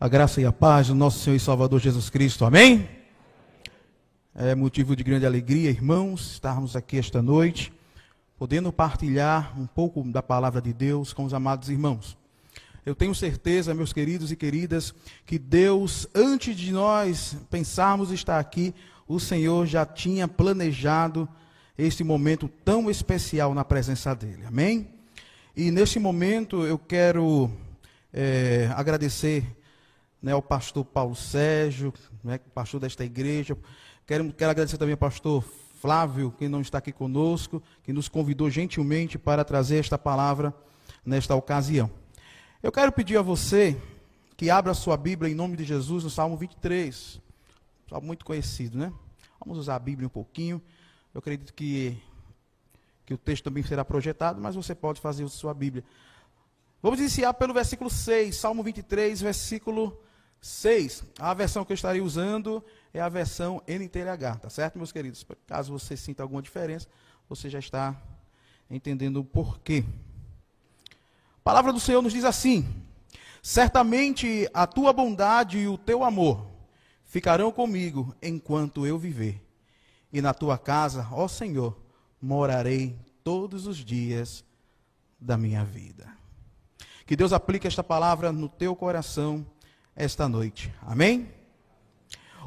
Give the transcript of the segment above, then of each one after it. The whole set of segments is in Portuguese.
A graça e a paz do nosso Senhor e Salvador Jesus Cristo. Amém? É motivo de grande alegria, irmãos, estarmos aqui esta noite, podendo partilhar um pouco da palavra de Deus com os amados irmãos. Eu tenho certeza, meus queridos e queridas, que Deus, antes de nós pensarmos estar aqui, o Senhor já tinha planejado este momento tão especial na presença dEle. Amém? E neste momento eu quero é, agradecer né, ao pastor Paulo Sérgio, né, pastor desta igreja. Quero, quero agradecer também ao pastor Flávio, que não está aqui conosco, que nos convidou gentilmente para trazer esta palavra nesta ocasião. Eu quero pedir a você que abra sua Bíblia em nome de Jesus no Salmo 23. Salmo muito conhecido, né? Vamos usar a Bíblia um pouquinho. Eu acredito que, que o texto também será projetado, mas você pode fazer a sua Bíblia. Vamos iniciar pelo versículo 6, Salmo 23, versículo 6. A versão que eu estarei usando é a versão NTLH, tá certo, meus queridos? Caso você sinta alguma diferença, você já está entendendo o porquê. A palavra do Senhor nos diz assim: Certamente a tua bondade e o teu amor ficarão comigo enquanto eu viver. E na tua casa, ó Senhor, morarei todos os dias da minha vida. Que Deus aplique esta palavra no teu coração esta noite. Amém?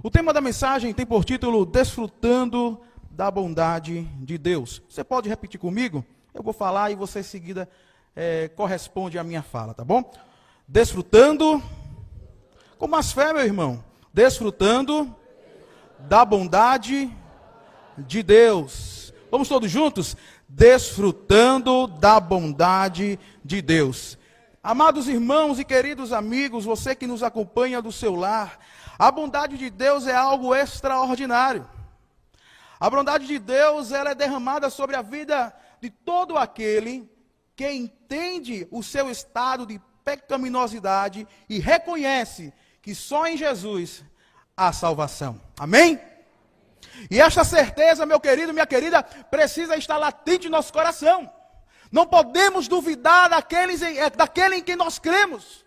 O tema da mensagem tem por título Desfrutando da bondade de Deus. Você pode repetir comigo? Eu vou falar e você em seguida é, corresponde à minha fala, tá bom? Desfrutando, com mais fé, meu irmão. Desfrutando da bondade de Deus. Vamos todos juntos? Desfrutando da bondade de Deus. Amados irmãos e queridos amigos, você que nos acompanha do seu lar, a bondade de Deus é algo extraordinário. A bondade de Deus ela é derramada sobre a vida de todo aquele que entende o seu estado de pecaminosidade e reconhece que só em Jesus há salvação. Amém? E esta certeza, meu querido, minha querida, precisa estar latente em nosso coração. Não podemos duvidar daqueles, é, daquele em quem nós cremos.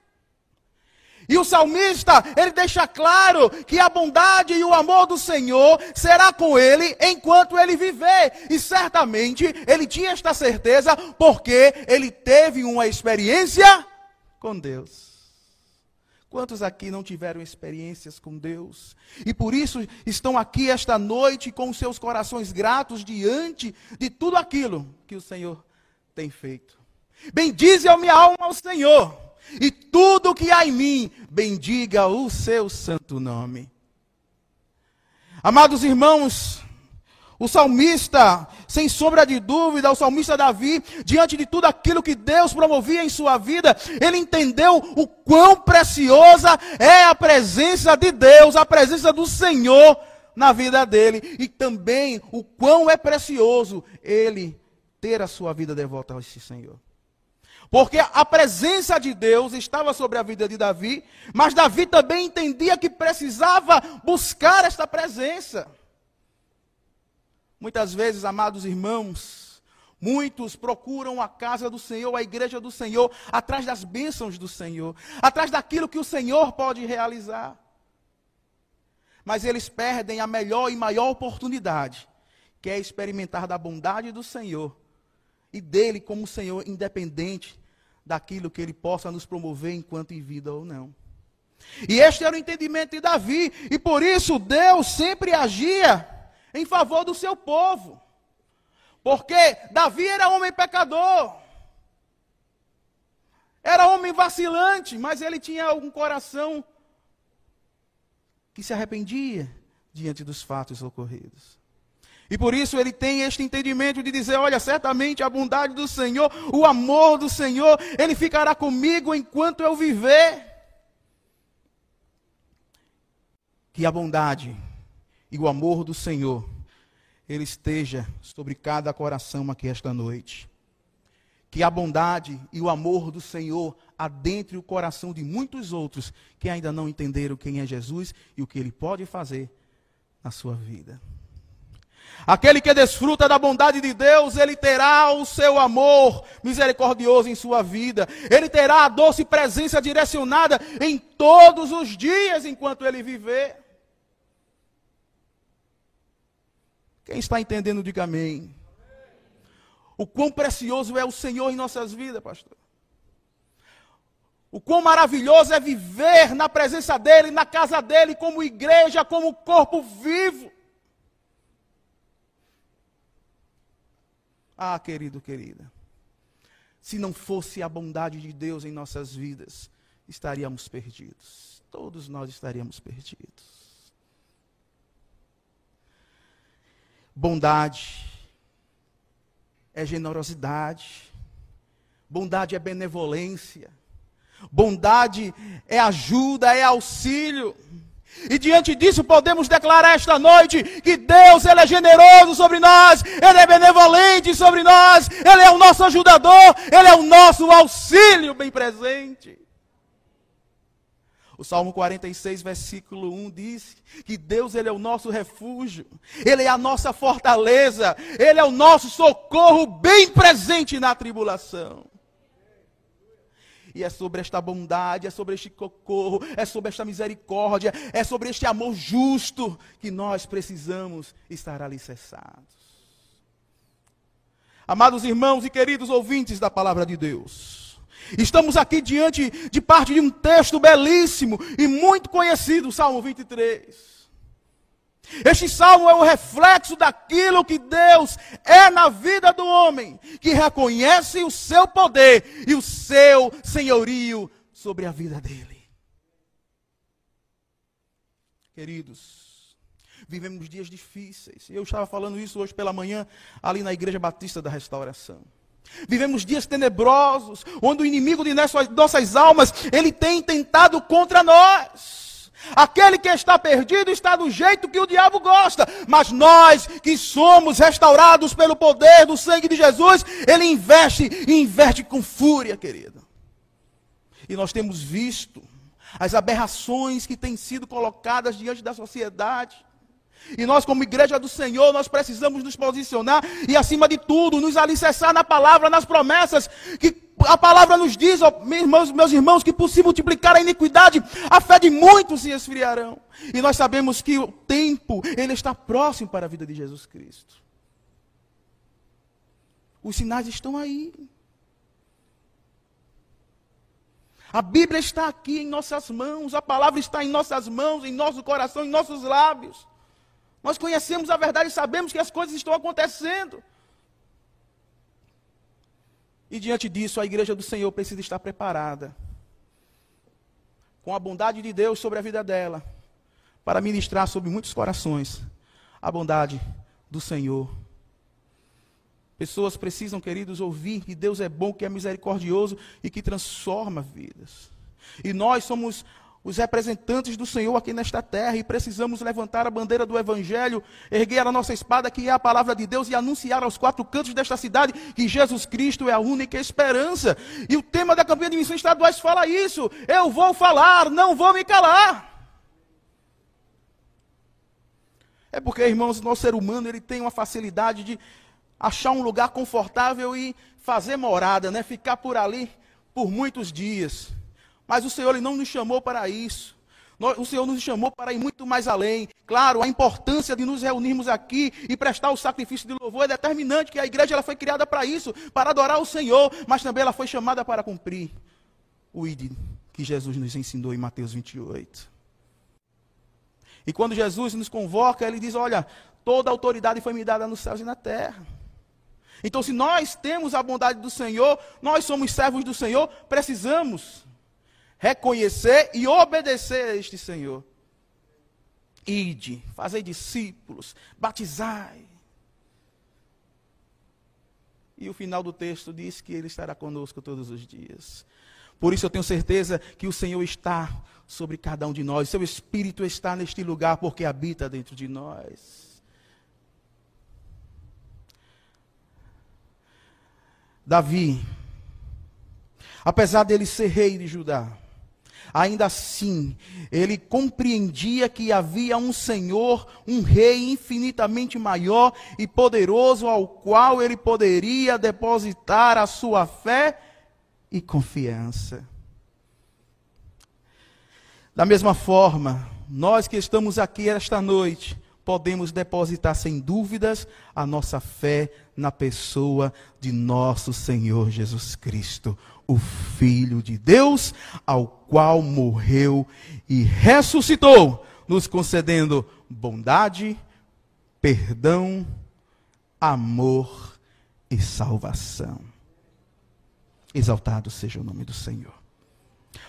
E o salmista, ele deixa claro que a bondade e o amor do Senhor será com ele enquanto ele viver. E certamente ele tinha esta certeza porque ele teve uma experiência com Deus. Quantos aqui não tiveram experiências com Deus? E por isso estão aqui esta noite com seus corações gratos diante de tudo aquilo que o Senhor tem feito. Bendize a minha alma ao Senhor, e tudo que há em mim, bendiga o seu santo nome. Amados irmãos, o salmista, sem sombra de dúvida, o salmista Davi, diante de tudo aquilo que Deus promovia em sua vida, ele entendeu o quão preciosa é a presença de Deus, a presença do Senhor na vida dele, e também o quão é precioso ele ter a sua vida de volta a esse Senhor. Porque a presença de Deus estava sobre a vida de Davi, mas Davi também entendia que precisava buscar esta presença. Muitas vezes, amados irmãos, muitos procuram a casa do Senhor, a igreja do Senhor, atrás das bênçãos do Senhor, atrás daquilo que o Senhor pode realizar. Mas eles perdem a melhor e maior oportunidade, que é experimentar da bondade do Senhor e dele como Senhor, independente daquilo que ele possa nos promover enquanto em vida ou não. E este era o entendimento de Davi, e por isso Deus sempre agia em favor do seu povo. Porque Davi era homem pecador, era homem vacilante, mas ele tinha um coração que se arrependia diante dos fatos ocorridos. E por isso ele tem este entendimento de dizer: olha, certamente a bondade do Senhor, o amor do Senhor, ele ficará comigo enquanto eu viver. Que a bondade e o amor do Senhor, ele esteja sobre cada coração aqui esta noite. Que a bondade e o amor do Senhor adentre o coração de muitos outros que ainda não entenderam quem é Jesus e o que ele pode fazer na sua vida. Aquele que desfruta da bondade de Deus, ele terá o seu amor misericordioso em sua vida. Ele terá a doce presença direcionada em todos os dias enquanto ele viver. Quem está entendendo, diga amém. O quão precioso é o Senhor em nossas vidas, pastor. O quão maravilhoso é viver na presença dEle, na casa dEle, como igreja, como corpo vivo. Ah, querido, querida. Se não fosse a bondade de Deus em nossas vidas, estaríamos perdidos. Todos nós estaríamos perdidos. Bondade é generosidade. Bondade é benevolência. Bondade é ajuda, é auxílio. E diante disso podemos declarar esta noite que Deus ele é generoso sobre nós, ele é benevolente sobre nós, ele é o nosso ajudador, ele é o nosso auxílio bem presente. O Salmo 46, versículo 1 diz que Deus ele é o nosso refúgio, ele é a nossa fortaleza, ele é o nosso socorro bem presente na tribulação. E é sobre esta bondade, é sobre este socorro, é sobre esta misericórdia, é sobre este amor justo que nós precisamos estar alicerçados. Amados irmãos e queridos ouvintes da palavra de Deus, estamos aqui diante de parte de um texto belíssimo e muito conhecido, Salmo 23. Este salmo é o reflexo daquilo que Deus é na vida do homem, que reconhece o seu poder e o seu senhorio sobre a vida dele. Queridos, vivemos dias difíceis. Eu estava falando isso hoje pela manhã, ali na Igreja Batista da Restauração. Vivemos dias tenebrosos, onde o inimigo de nossas almas, ele tem tentado contra nós. Aquele que está perdido está do jeito que o diabo gosta, mas nós que somos restaurados pelo poder do sangue de Jesus, ele investe e investe com fúria, querido. E nós temos visto as aberrações que têm sido colocadas diante da sociedade. E nós, como igreja do Senhor, nós precisamos nos posicionar e, acima de tudo, nos alicerçar na palavra, nas promessas que a palavra nos diz, ó, meus, meus irmãos, que por se multiplicar a iniquidade, a fé de muitos se esfriarão. E nós sabemos que o tempo, ele está próximo para a vida de Jesus Cristo. Os sinais estão aí. A Bíblia está aqui em nossas mãos, a palavra está em nossas mãos, em nosso coração, em nossos lábios. Nós conhecemos a verdade e sabemos que as coisas estão acontecendo. E diante disso, a igreja do Senhor precisa estar preparada, com a bondade de Deus sobre a vida dela, para ministrar sobre muitos corações a bondade do Senhor. Pessoas precisam, queridos, ouvir que Deus é bom, que é misericordioso e que transforma vidas. E nós somos os representantes do Senhor aqui nesta terra e precisamos levantar a bandeira do Evangelho, erguer a nossa espada, que é a palavra de Deus, e anunciar aos quatro cantos desta cidade que Jesus Cristo é a única esperança. E o tema da campanha de missões estaduais fala isso. Eu vou falar, não vou me calar. É porque, irmãos, nosso ser humano ele tem uma facilidade de achar um lugar confortável e fazer morada, né? ficar por ali por muitos dias. Mas o Senhor não nos chamou para isso. O Senhor nos chamou para ir muito mais além. Claro, a importância de nos reunirmos aqui e prestar o sacrifício de louvor é determinante, que a igreja ela foi criada para isso, para adorar o Senhor, mas também ela foi chamada para cumprir o que Jesus nos ensinou em Mateus 28. E quando Jesus nos convoca, ele diz: Olha, toda autoridade foi me dada nos céus e na terra. Então, se nós temos a bondade do Senhor, nós somos servos do Senhor, precisamos reconhecer e obedecer a este Senhor. Ide, fazei discípulos, batizai. E o final do texto diz que Ele estará conosco todos os dias. Por isso eu tenho certeza que o Senhor está sobre cada um de nós. Seu Espírito está neste lugar porque habita dentro de nós. Davi, apesar dele ser rei de Judá, ainda assim, ele compreendia que havia um Senhor, um Rei infinitamente maior e poderoso, ao qual ele poderia depositar a sua fé e confiança. Da mesma forma, nós que estamos aqui esta noite, podemos depositar sem dúvidas a nossa fé na pessoa de nosso Senhor Jesus Cristo, o Filho de Deus, ao qual morreu e ressuscitou, nos concedendo bondade, perdão, amor e salvação. Exaltado seja o nome do Senhor.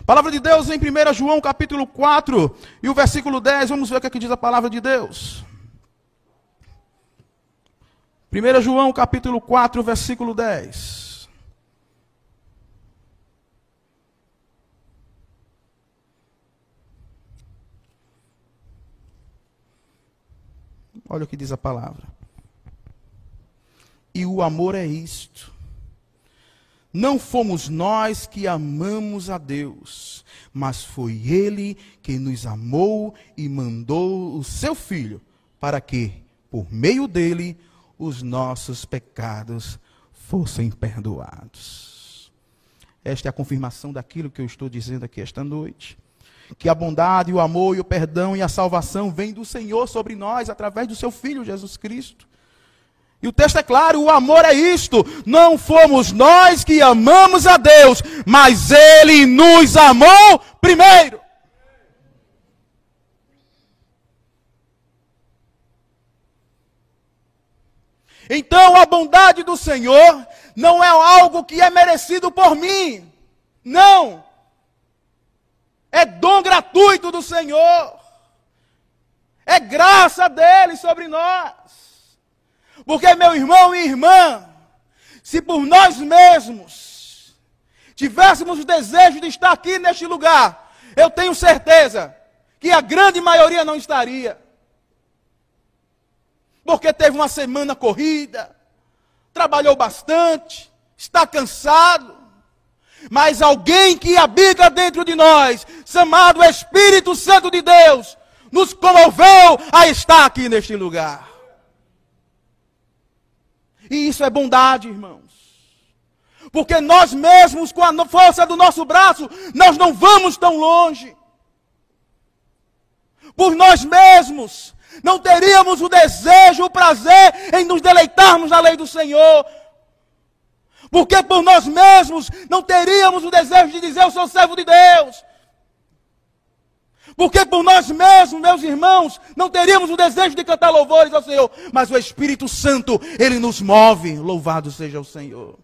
Palavra de Deus em 1 João capítulo 4 e o versículo 10, vamos ver o que, é que diz a palavra de Deus. 1 João capítulo 4, versículo 10. Olha o que diz a palavra. E o amor é isto não fomos nós que amamos a Deus, mas foi Ele que nos amou e mandou o seu Filho, para que, por meio dele, os nossos pecados fossem perdoados. Esta é a confirmação daquilo que eu estou dizendo aqui esta noite. Que a bondade, o amor e o perdão e a salvação vêm do Senhor sobre nós através do seu Filho Jesus Cristo. E o texto é claro: o amor é isto. Não fomos nós que amamos a Deus, mas Ele nos amou primeiro. Então a bondade do Senhor não é algo que é merecido por mim. Não. É dom gratuito do Senhor. É graça dele sobre nós. Porque, meu irmão e irmã, se por nós mesmos tivéssemos o desejo de estar aqui neste lugar, eu tenho certeza que a grande maioria não estaria. Porque teve uma semana corrida, trabalhou bastante, está cansado. Mas alguém que habita dentro de nós, chamado Espírito Santo de Deus, nos comoveu a estar aqui neste lugar. E isso é bondade, irmãos. Porque nós mesmos, com a força do nosso braço, nós não vamos tão longe. Por nós mesmos, não teríamos o desejo, o prazer em nos deleitarmos na lei do Senhor. Porque por nós mesmos não teríamos o desejo de dizer: Eu sou servo de Deus. Porque por nós mesmos, meus irmãos, não teríamos o desejo de cantar louvores ao Senhor, mas o Espírito Santo, ele nos move. Louvado seja o Senhor.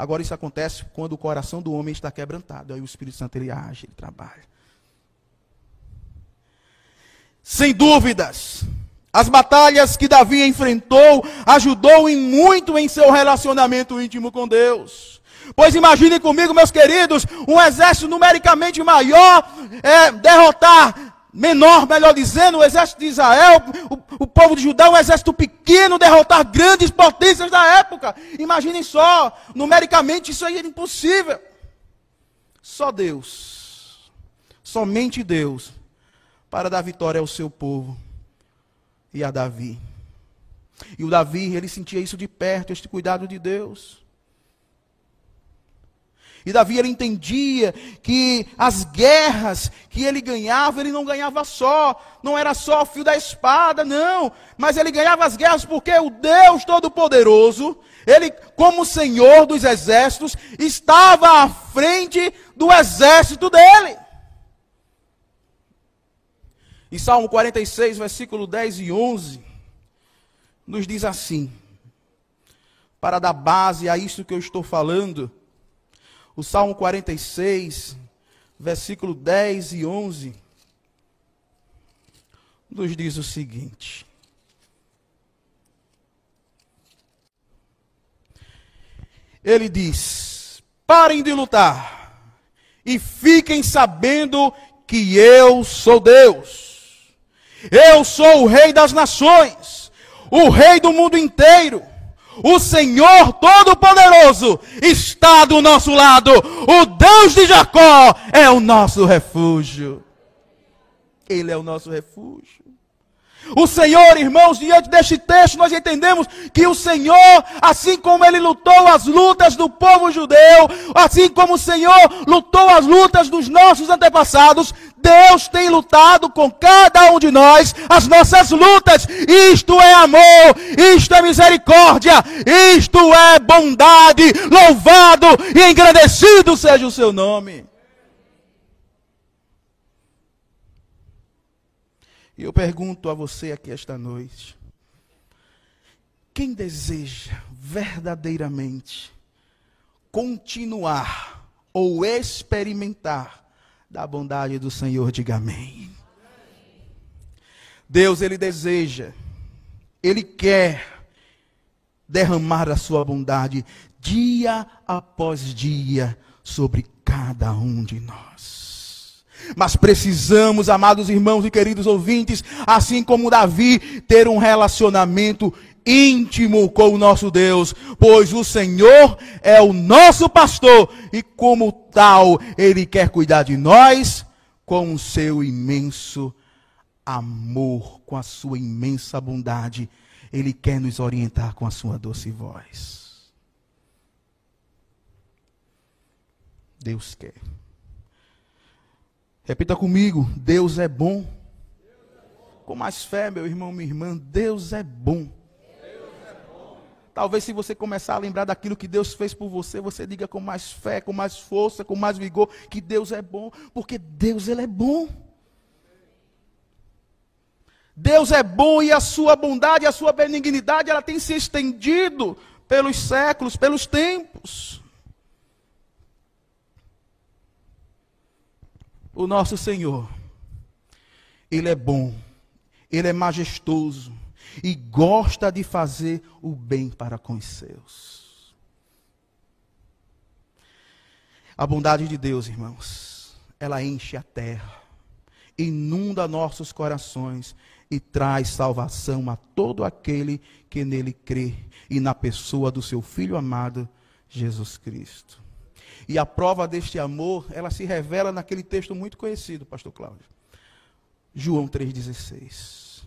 Agora isso acontece quando o coração do homem está quebrantado, aí o Espírito Santo ele age, ele trabalha. Sem dúvidas, as batalhas que Davi enfrentou ajudou em muito em seu relacionamento íntimo com Deus. Pois imaginem comigo, meus queridos, um exército numericamente maior é, derrotar menor, melhor dizendo, o exército de Israel, o, o, povo de Judá, um exército pequeno, derrotar grandes potências da época. Imaginem só, numericamente isso aí era impossível. Só Deus, somente Deus, para dar vitória ao seu povo e a Davi. E o Davi, ele sentia isso de perto, este cuidado de Deus. E Davi ele entendia que as guerras que ele ganhava, ele não ganhava só, não era só o fio da espada, não, mas ele ganhava as guerras porque o Deus Todo-Poderoso, ele, como Senhor dos exércitos, estava à frente do exército dele. E Salmo 46, versículo 10 e 11, nos diz assim: para dar base a isso que eu estou falando, o Salmo 46, versículo 10 e 11, nos diz o seguinte: Ele diz: Parem de lutar e fiquem sabendo que eu sou Deus. Eu sou o Rei das nações, o Rei do mundo inteiro. O Senhor Todo-Poderoso está do nosso lado. O Deus de Jacó é o nosso refúgio. Ele é o nosso refúgio. O Senhor, irmãos, diante deste texto, nós entendemos que o Senhor, assim como ele lutou as lutas do povo judeu, assim como o Senhor lutou as lutas dos nossos antepassados, Deus tem lutado com cada um de nós as nossas lutas. Isto é amor, isto é misericórdia, isto é bondade. Louvado e engrandecido seja o seu nome. E eu pergunto a você aqui esta noite: quem deseja verdadeiramente continuar ou experimentar da bondade do Senhor, diga amém. Deus, Ele deseja, Ele quer derramar a sua bondade dia após dia sobre cada um de nós. Mas precisamos, amados irmãos e queridos ouvintes, assim como Davi, ter um relacionamento íntimo com o nosso Deus, pois o Senhor é o nosso pastor e, como tal, Ele quer cuidar de nós com o seu imenso amor, com a sua imensa bondade. Ele quer nos orientar com a sua doce voz. Deus quer. Repita comigo: Deus é bom. Com mais fé, meu irmão, minha irmã, Deus é bom. Talvez se você começar a lembrar daquilo que Deus fez por você, você diga com mais fé, com mais força, com mais vigor, que Deus é bom, porque Deus ele é bom. Deus é bom e a sua bondade, a sua benignidade, ela tem se estendido pelos séculos, pelos tempos. O nosso Senhor, Ele é bom, Ele é majestoso e gosta de fazer o bem para com os seus. A bondade de Deus, irmãos, ela enche a terra, inunda nossos corações e traz salvação a todo aquele que nele crê e na pessoa do seu Filho amado, Jesus Cristo. E a prova deste amor, ela se revela naquele texto muito conhecido, pastor Cláudio. João 3,16.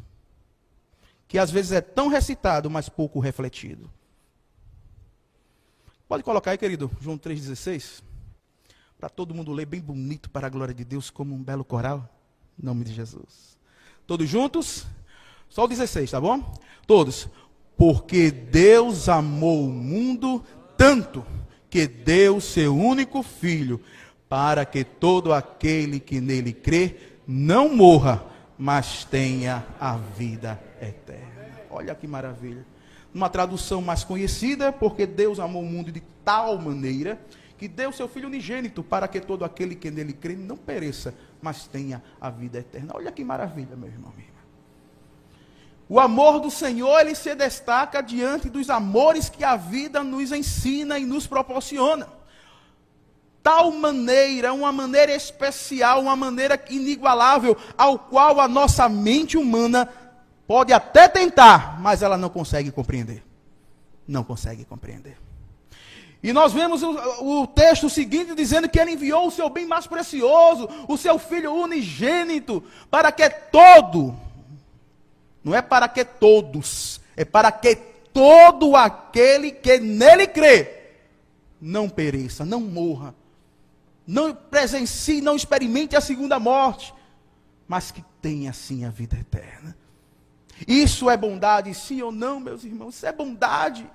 Que às vezes é tão recitado, mas pouco refletido. Pode colocar aí, querido, João 3,16. Para todo mundo ler bem bonito para a glória de Deus, como um belo coral. Em nome de Jesus. Todos juntos? Só o 16, tá bom? Todos. Porque Deus amou o mundo tanto que deu seu único filho, para que todo aquele que nele crê não morra, mas tenha a vida eterna. Olha que maravilha. Uma tradução mais conhecida, porque Deus amou o mundo de tal maneira que deu seu filho unigênito para que todo aquele que nele crê não pereça, mas tenha a vida eterna. Olha que maravilha, meu irmão. O amor do Senhor, ele se destaca diante dos amores que a vida nos ensina e nos proporciona. Tal maneira, uma maneira especial, uma maneira inigualável, ao qual a nossa mente humana pode até tentar, mas ela não consegue compreender. Não consegue compreender. E nós vemos o, o, texto seguinte dizendo que ele enviou o seu bem mais precioso, o seu filho unigênito, para que todo, não é para que todos, é para que todo aquele que nele crê não pereça, não morra, não presencie, não experimente a segunda morte, mas que tenha assim a vida eterna. Isso é bondade, sim ou não, meus irmãos? Isso é bondade.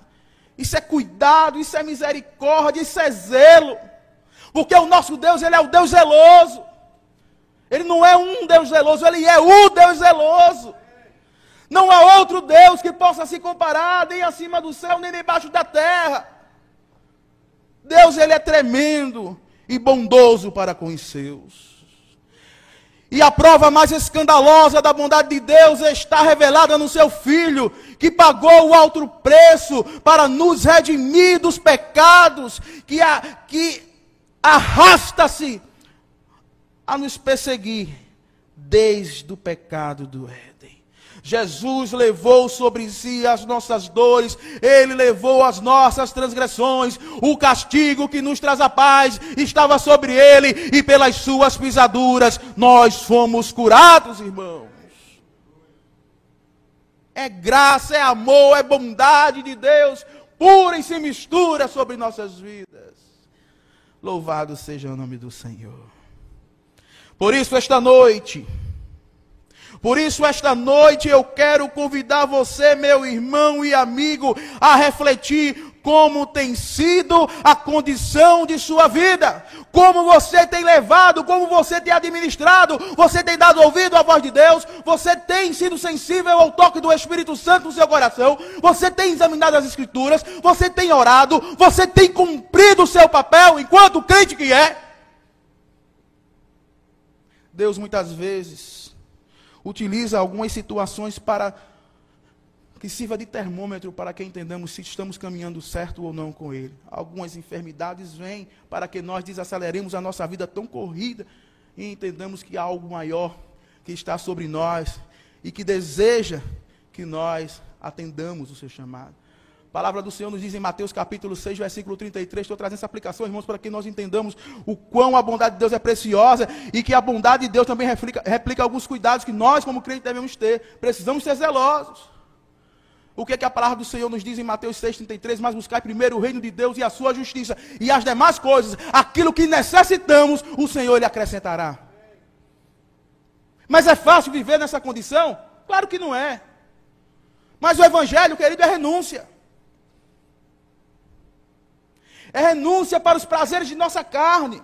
Isso é cuidado, isso é misericórdia, isso é zelo. Porque o nosso Deus, ele é o Deus zeloso. Ele não é um Deus zeloso, ele é o Deus zeloso. Não há outro Deus que possa se comparar, nem acima do céu, nem debaixo da terra. Deus, ele é tremendo e bondoso para com os seus. E a prova mais escandalosa da bondade de Deus está revelada no seu Filho, que pagou o alto preço para nos redimir dos pecados, que, que arrasta-se a nos perseguir desde o pecado do Éden. Jesus levou sobre si as nossas dores, ele levou as nossas transgressões, o castigo que nos traz a paz estava sobre ele, e pelas suas pisaduras nós fomos curados, irmãos. É graça, é amor, é bondade de Deus, pura e sem mistura sobre nossas vidas. Louvado seja o nome do Senhor. Por isso, esta noite, por isso, esta noite eu quero convidar você, meu irmão e amigo, a refletir como tem sido a condição de sua vida, como você tem levado, como você tem administrado, você tem dado ouvido à voz de Deus, você tem sido sensível ao toque do Espírito Santo no seu coração, você tem examinado as Escrituras, você tem orado, você tem cumprido o seu papel enquanto crente que é. Deus muitas vezes utiliza algumas situações para que sirva de termômetro para que entendamos se estamos caminhando certo ou não com Ele. Algumas enfermidades vêm para que nós desaceleremos a nossa vida tão corrida e entendamos que há algo maior que está sobre nós e que deseja que nós atendamos o seu chamado. A palavra do Senhor nos diz em Mateus capítulo 6, versículo 33. Estou trazendo essa aplicação, irmãos, para que nós entendamos o quão a bondade de Deus é preciosa e que a bondade de Deus também replica, replica alguns cuidados que nós, como crentes, devemos ter. Precisamos ser zelosos. O que, é que a palavra do Senhor nos diz em Mateus 6,33? Mas buscar primeiro o reino de Deus e a sua justiça, e as demais coisas, aquilo que necessitamos, o Senhor lhe acrescentará. Mas é fácil viver nessa condição? Claro que não é. Mas o Evangelho, querido, é renúncia é renúncia para os prazeres de nossa carne,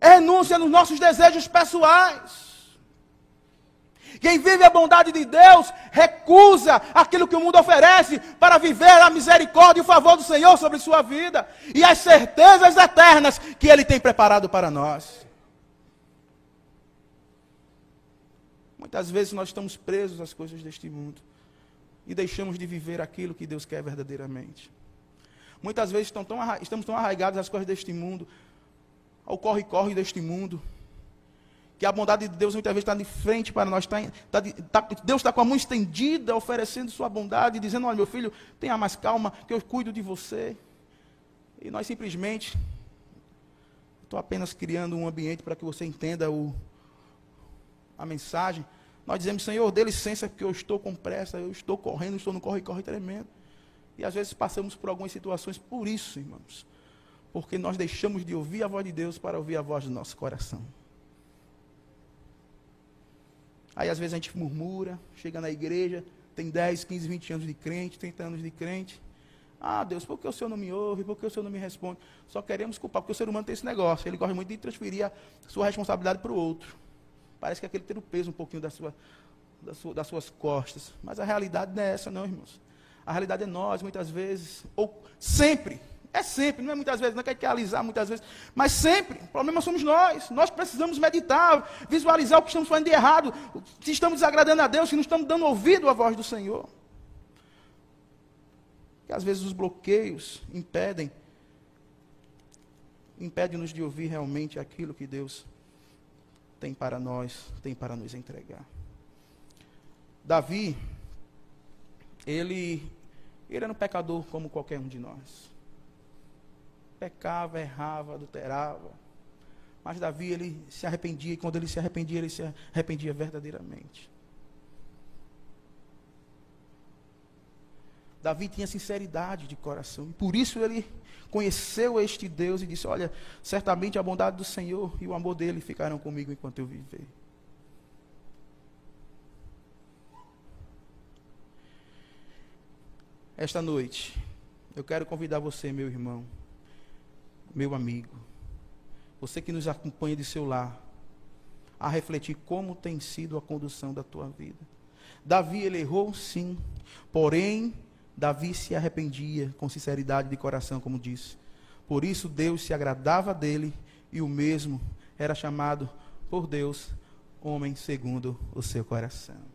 é renúncia nos nossos desejos pessoais. Quem vive a bondade de Deus recusa aquilo que o mundo oferece para viver a misericórdia e o favor do Senhor sobre sua vida e as certezas eternas que Ele tem preparado para nós. Muitas vezes nós estamos presos às coisas deste mundo e deixamos de viver aquilo que Deus quer verdadeiramente. Muitas vezes tão, estamos tão arraigados às coisas deste mundo, ao corre-corre deste mundo, que a bondade de Deus muitas vezes está de frente para nós. Está, está, está, Deus está com a mão estendida, oferecendo sua bondade, dizendo: Olha, meu filho, tenha mais calma, que eu cuido de você. E nós simplesmente, estou apenas criando um ambiente para que você entenda o, a mensagem. Nós dizemos: Senhor, dê licença, porque eu estou com pressa, eu estou correndo, estou no corre-corre tremendo. E às vezes passamos por algumas situações por isso, irmãos. Porque nós deixamos de ouvir a voz de Deus para ouvir a voz do nosso coração. Aí às vezes a gente murmura, chega na igreja, tem 10, 15, 20 anos de crente, 30 anos de crente. Ah, Deus, por que o Senhor não me ouve? Por que o Senhor não me responde? Só queremos culpar, porque o ser humano tem esse negócio. Ele gosta muito de transferir a sua responsabilidade para o outro. Parece que aquele tem o peso um pouquinho da sua, da sua, das suas costas. Mas a realidade não é essa, não, irmãos. A realidade é nós, muitas vezes, ou sempre, é sempre, não é muitas vezes, não quer que alisar muitas vezes, mas sempre. O problema somos nós. Nós precisamos meditar, visualizar o que estamos fazendo de errado, se estamos desagradando a Deus, se não estamos dando ouvido à voz do Senhor. Que às vezes os bloqueios impedem, impedem-nos de ouvir realmente aquilo que Deus tem para nós, tem para nos entregar. Davi, ele ele era um pecador como qualquer um de nós. Pecava, errava, adulterava. Mas Davi, ele se arrependia, e quando ele se arrependia, ele se arrependia verdadeiramente. Davi tinha sinceridade de coração, e por isso ele conheceu este Deus e disse: Olha, certamente a bondade do Senhor e o amor dele ficarão comigo enquanto eu viver. Esta noite, eu quero convidar você, meu irmão, meu amigo, você que nos acompanha de seu lar, a refletir como tem sido a condução da tua vida. Davi, ele errou sim, porém, Davi se arrependia com sinceridade de coração, como disse. Por isso, Deus se agradava dele e o mesmo era chamado por Deus homem segundo o seu coração.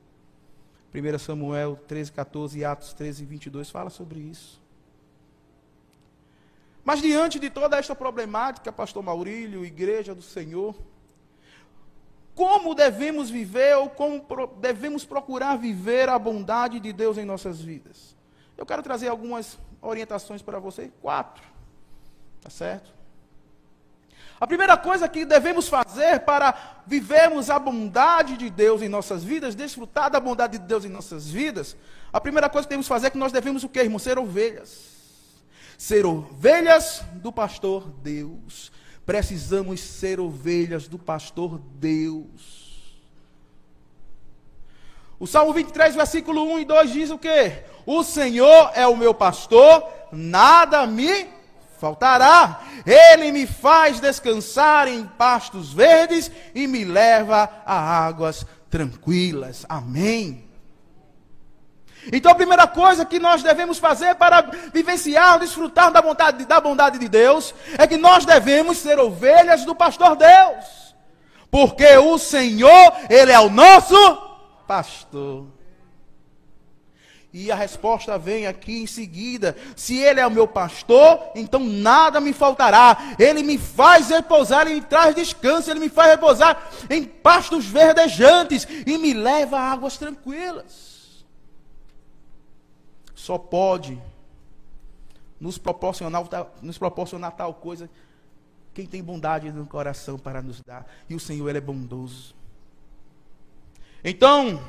1 Samuel 13, 14 e Atos 13, 22 fala sobre isso. Mas diante de toda esta problemática, pastor Maurílio, igreja do Senhor, como devemos viver ou como devemos procurar viver a bondade de Deus em nossas vidas. Eu quero trazer algumas orientações para você, quatro. Tá certo? A primeira coisa que devemos fazer para vivermos a bondade de Deus em nossas vidas, desfrutar da bondade de Deus em nossas vidas, a primeira coisa que temos que fazer é que nós devemos o quê, irmão? Ser ovelhas. Ser ovelhas do pastor Deus. Precisamos ser ovelhas do pastor Deus. O Salmo 23, versículo 1 e 2 diz o quê? O Senhor é o meu pastor, nada me faltará. Ele me faz descansar em pastos verdes e me leva a águas tranquilas. Amém. Então a primeira coisa que nós devemos fazer para vivenciar, desfrutar da bondade, da bondade de Deus, é que nós devemos ser ovelhas do pastor Deus. Porque o Senhor, Ele é o nosso pastor. E a resposta vem aqui em seguida: se Ele é o meu pastor, então nada me faltará. Ele me faz repousar, Ele me traz descanso, Ele me faz repousar em pastos verdejantes e me leva a águas tranquilas. Só pode nos proporcionar, nos proporcionar tal coisa quem tem bondade no coração para nos dar. E o Senhor, Ele é bondoso. Então,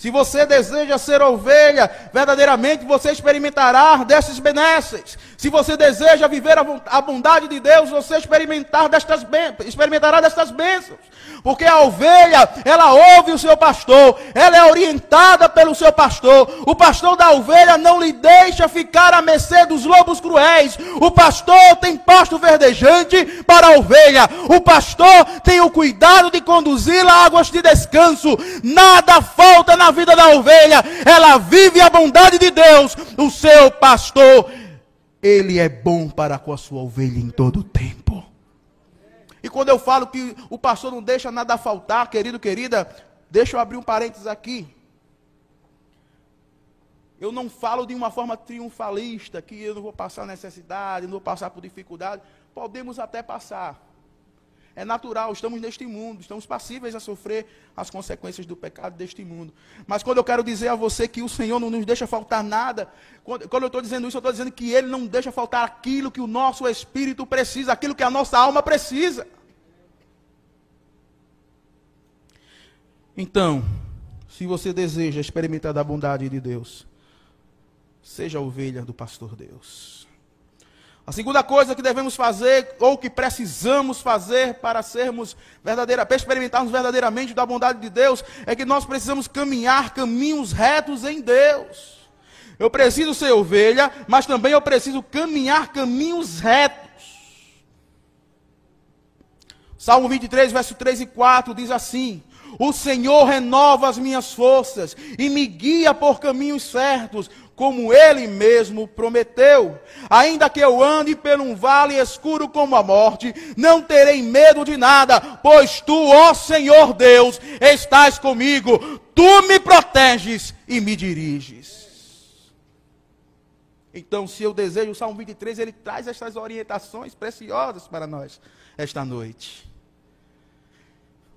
se você deseja ser ovelha, verdadeiramente você experimentará destas benesses. Se você deseja viver a bondade de Deus, você experimentar destas experimentará destas bênçãos. Porque a ovelha, ela ouve o seu pastor, ela é orientada pelo seu pastor. O pastor da ovelha não lhe deixa ficar à mercê dos lobos cruéis. O pastor tem pasto verdejante para a ovelha. O pastor tem o cuidado de conduzi-la a águas de descanso. Nada falta na vida da ovelha. Ela vive a bondade de Deus. O seu pastor, ele é bom para com a sua ovelha em todo o tempo. E quando eu falo que o pastor não deixa nada faltar, querido, querida, deixa eu abrir um parênteses aqui. Eu não falo de uma forma triunfalista, que eu não vou passar necessidade, não vou passar por dificuldade. Podemos até passar. É natural, estamos neste mundo, estamos passíveis a sofrer as consequências do pecado deste mundo. Mas quando eu quero dizer a você que o Senhor não nos deixa faltar nada, quando, quando eu estou dizendo isso, eu estou dizendo que Ele não deixa faltar aquilo que o nosso espírito precisa, aquilo que a nossa alma precisa. Então, se você deseja experimentar da bondade de Deus, seja ovelha do pastor Deus. A segunda coisa que devemos fazer, ou que precisamos fazer para sermos verdadeira, para experimentarmos verdadeiramente da bondade de Deus, é que nós precisamos caminhar caminhos retos em Deus. Eu preciso ser ovelha, mas também eu preciso caminhar caminhos retos. Salmo 23, verso 3 e 4 diz assim: O Senhor renova as minhas forças e me guia por caminhos certos como ele mesmo prometeu. Ainda que eu ande por um vale escuro como a morte, não terei medo de nada, pois tu, ó Senhor Deus, estás comigo, tu me proteges e me diriges. Então, se eu desejo o Salmo 23, ele traz estas orientações preciosas para nós esta noite.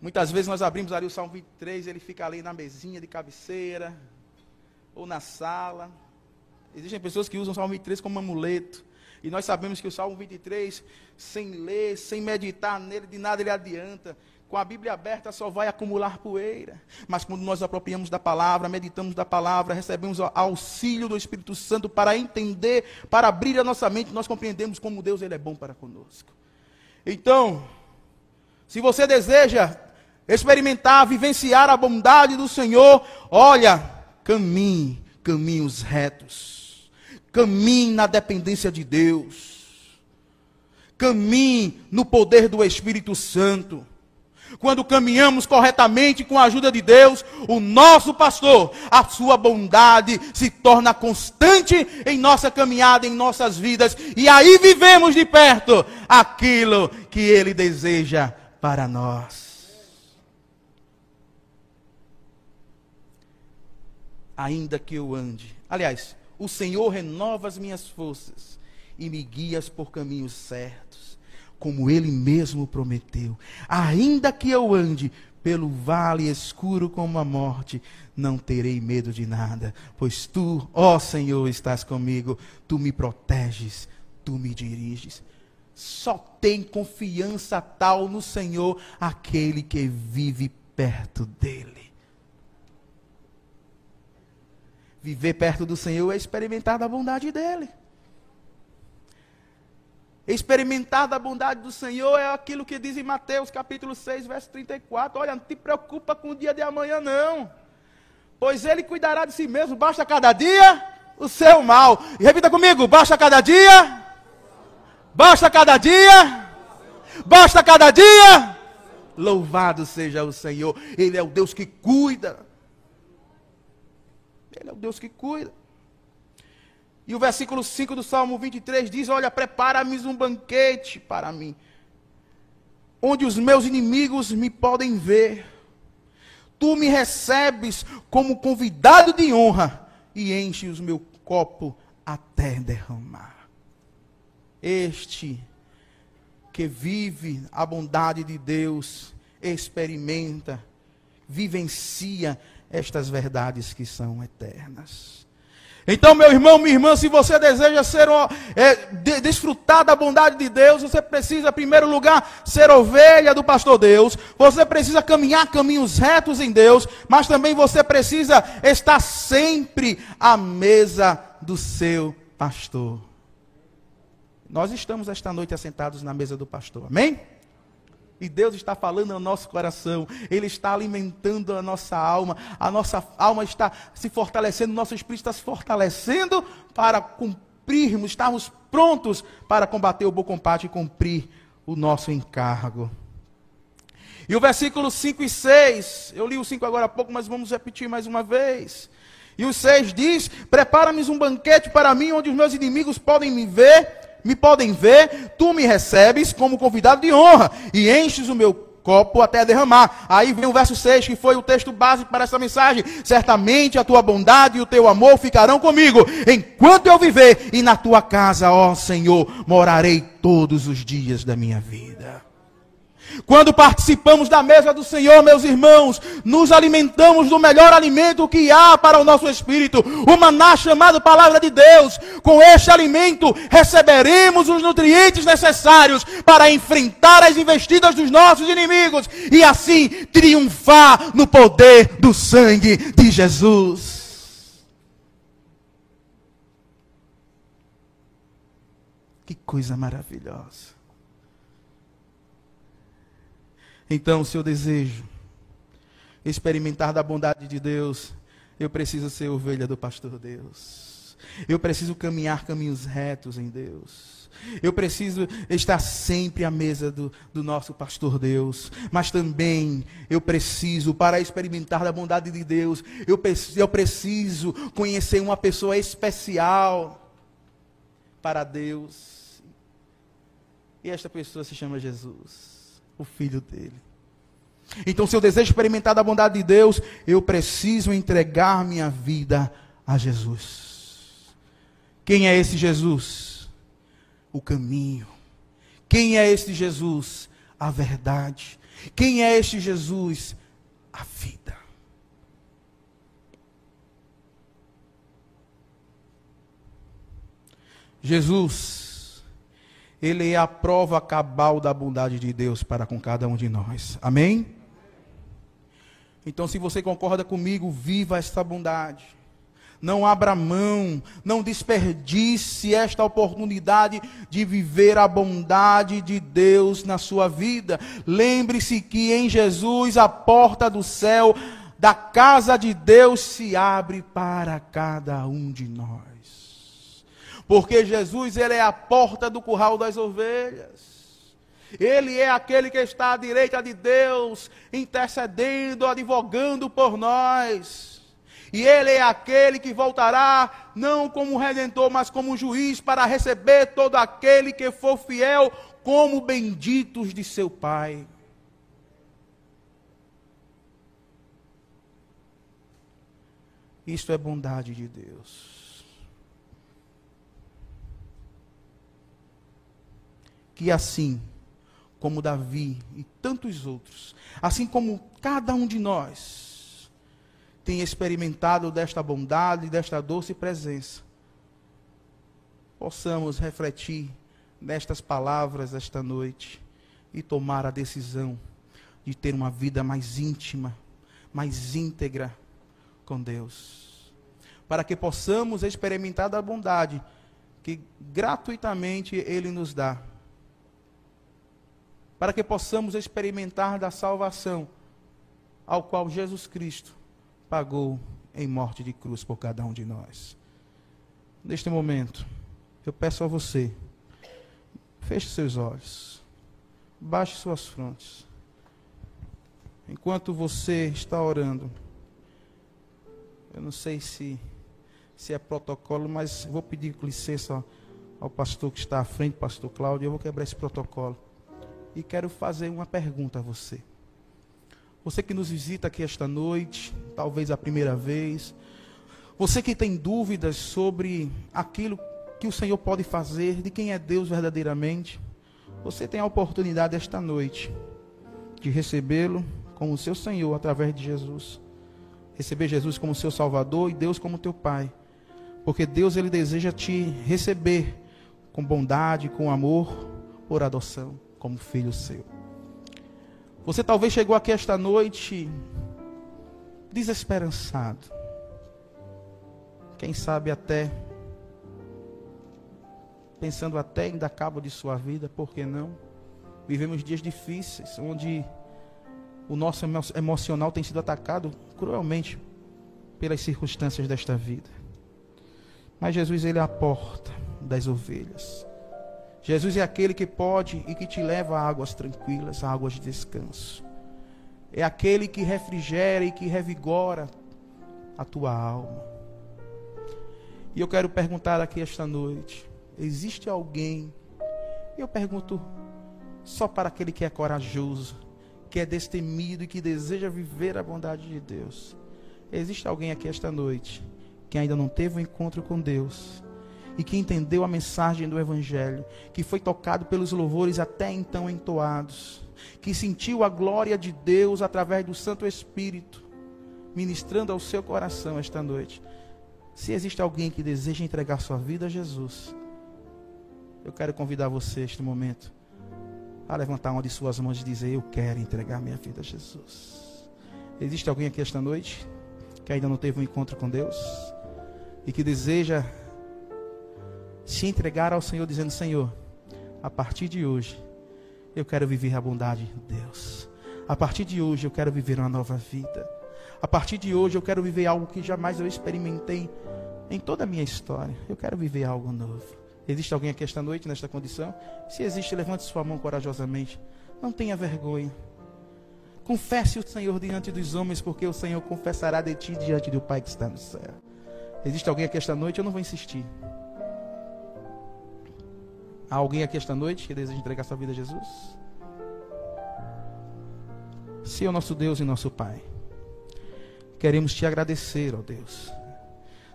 Muitas vezes nós abrimos ali o Salmo 23, ele fica ali na mesinha de cabeceira, ou na sala, Existem pessoas que usam o Salmo 23 como amuleto. E nós sabemos que o Salmo 23, sem ler, sem meditar nele, de nada ele adianta. Com a Bíblia aberta só vai acumular poeira. Mas quando nós apropriamos da palavra, meditamos da palavra, recebemos o auxílio do Espírito Santo para entender, para abrir a nossa mente, nós compreendemos como Deus ele é bom para conosco. Então, se você deseja experimentar, vivenciar a bondade do Senhor, olha, caminhe caminhos retos Caminhe na dependência de Deus. Caminhe no poder do Espírito Santo. Quando caminhamos corretamente com a ajuda de Deus, o nosso pastor, a sua bondade se torna constante em nossa caminhada, em nossas vidas, e aí vivemos de perto aquilo que ele deseja para nós. Ainda que eu ande, aliás, o Senhor renova as minhas forças e me guias por caminhos certos, como Ele mesmo prometeu. Ainda que eu ande pelo vale escuro como a morte, não terei medo de nada, pois tu, ó Senhor, estás comigo, tu me proteges, tu me diriges. Só tem confiança tal no Senhor aquele que vive perto dele. Viver perto do Senhor é experimentar da bondade dele. Experimentar da bondade do Senhor é aquilo que diz em Mateus capítulo 6, verso 34. Olha, não te preocupa com o dia de amanhã, não. Pois ele cuidará de si mesmo, basta cada dia o seu mal. E repita comigo: basta cada dia. Basta cada dia. Basta cada dia. Louvado seja o Senhor. Ele é o Deus que cuida. Ele é o Deus que cuida. E o versículo 5 do Salmo 23 diz: Olha, prepara-me um banquete para mim, onde os meus inimigos me podem ver. Tu me recebes como convidado de honra e enches o meu copo até derramar. Este que vive a bondade de Deus, experimenta, vivencia estas verdades que são eternas. Então, meu irmão, minha irmã, se você deseja ser é, de, desfrutar da bondade de Deus, você precisa, em primeiro lugar, ser ovelha do pastor Deus. Você precisa caminhar caminhos retos em Deus, mas também você precisa estar sempre à mesa do seu pastor. Nós estamos esta noite assentados na mesa do pastor. Amém? E Deus está falando ao nosso coração, Ele está alimentando a nossa alma, a nossa alma está se fortalecendo, nosso espírito está se fortalecendo para cumprirmos, estarmos prontos para combater o bom combate e cumprir o nosso encargo. E o versículo 5 e 6, eu li o 5 agora há pouco, mas vamos repetir mais uma vez. E o 6 diz: Prepara-me um banquete para mim, onde os meus inimigos podem me ver me podem ver, tu me recebes como convidado de honra e enches o meu copo até derramar. Aí vem o verso 6, que foi o texto básico para essa mensagem. Certamente a tua bondade e o teu amor ficarão comigo, enquanto eu viver, e na tua casa, ó Senhor, morarei todos os dias da minha vida. Quando participamos da mesa do Senhor, meus irmãos, nos alimentamos do melhor alimento que há para o nosso espírito, o maná chamado Palavra de Deus. Com este alimento receberemos os nutrientes necessários para enfrentar as investidas dos nossos inimigos e assim triunfar no poder do sangue de Jesus. Que coisa maravilhosa. Então, se eu desejo experimentar da bondade de Deus, eu preciso ser ovelha do pastor Deus. Eu preciso caminhar caminhos retos em Deus. Eu preciso estar sempre à mesa do, do, nosso pastor Deus. Mas também eu preciso, para experimentar da bondade de Deus, eu, eu preciso conhecer uma pessoa especial para Deus. E esta pessoa se chama Jesus o filho dele. Então, se eu desejo experimentar da bondade de Deus, eu preciso entregar minha vida a Jesus. Quem é esse Jesus? O caminho. Quem é esse Jesus? A verdade. Quem é este Jesus? A vida. Jesus ele é a prova cabal da bondade de Deus para com cada um de nós. Amém? Então, se você concorda comigo, viva esta bondade. Não abra mão, não desperdice esta oportunidade de viver a bondade de Deus na sua vida. Lembre-se que em Jesus a porta do céu, da casa de Deus, se abre para cada um de nós. Porque Jesus, ele é a porta do curral das ovelhas. Ele é aquele que está à direita de Deus, intercedendo, advogando por nós. E ele é aquele que voltará não como redentor, mas como juiz para receber todo aquele que for fiel como benditos de seu Pai. Isto é bondade de Deus. Que assim, como Davi e tantos outros, assim como cada um de nós tem experimentado desta bondade, desta doce presença, possamos refletir nestas palavras esta noite e tomar a decisão de ter uma vida mais íntima, mais íntegra com Deus. Para que possamos experimentar da bondade que gratuitamente Ele nos dá para que possamos experimentar da salvação ao qual Jesus Cristo pagou em morte de cruz por cada um de nós. Neste momento, eu peço a você, feche seus olhos, baixe suas frontes. Enquanto você está orando, eu não sei se, se é protocolo, mas vou pedir licença ao, pastor que está à frente, pastor Cláudio, eu vou quebrar esse protocolo e quero fazer uma pergunta a você. Você que nos visita aqui esta noite, talvez a primeira vez, você que tem dúvidas sobre aquilo que o Senhor pode fazer, de quem é Deus verdadeiramente, você tem a oportunidade esta noite de recebê-lo como seu Senhor através de Jesus. Receber Jesus como seu Salvador e Deus como teu Pai. Porque Deus ele deseja te receber com bondade, com amor, por adoção como filho seu. Você talvez chegou aqui esta noite desesperançado. Quem sabe até pensando até em dar cabo de sua vida, por que não? Vivemos dias difíceis, onde o nosso emocional tem sido atacado cruelmente pelas circunstâncias desta vida. Mas Jesus, Ele é a porta das ovelhas. Jesus é aquele que pode e que te leva a águas tranquilas, a águas de descanso. É aquele que refrigera e que revigora a tua alma. E eu quero perguntar aqui esta noite: existe alguém? Eu pergunto só para aquele que é corajoso, que é destemido e que deseja viver a bondade de Deus. Existe alguém aqui esta noite que ainda não teve um encontro com Deus? E que entendeu a mensagem do Evangelho, que foi tocado pelos louvores até então entoados, que sentiu a glória de Deus através do Santo Espírito, ministrando ao seu coração esta noite. Se existe alguém que deseja entregar sua vida a Jesus, eu quero convidar você este momento a levantar uma de suas mãos e dizer: Eu quero entregar minha vida a Jesus. Existe alguém aqui esta noite que ainda não teve um encontro com Deus e que deseja se entregar ao Senhor, dizendo: Senhor, a partir de hoje, eu quero viver a bondade de Deus. A partir de hoje, eu quero viver uma nova vida. A partir de hoje, eu quero viver algo que jamais eu experimentei em toda a minha história. Eu quero viver algo novo. Existe alguém aqui esta noite nesta condição? Se existe, levante sua mão corajosamente. Não tenha vergonha. Confesse o Senhor diante dos homens, porque o Senhor confessará de ti diante do Pai que está no céu. Existe alguém aqui esta noite? Eu não vou insistir. Há alguém aqui esta noite que deseja entregar sua vida a Jesus? Senhor nosso Deus e nosso Pai, queremos te agradecer, ó Deus.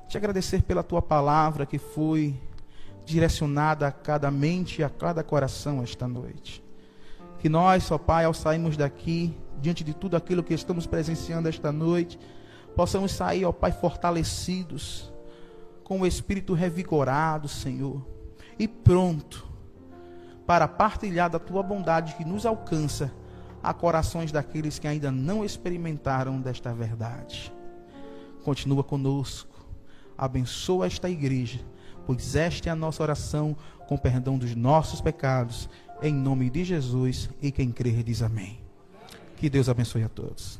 Te agradecer pela tua palavra que foi direcionada a cada mente e a cada coração esta noite. Que nós, ó Pai, ao sairmos daqui, diante de tudo aquilo que estamos presenciando esta noite, possamos sair, ó Pai, fortalecidos, com o espírito revigorado, Senhor, e pronto para partilhar da tua bondade que nos alcança a corações daqueles que ainda não experimentaram desta verdade. Continua conosco, abençoa esta igreja, pois esta é a nossa oração com perdão dos nossos pecados, em nome de Jesus, e quem crer diz amém. Que Deus abençoe a todos.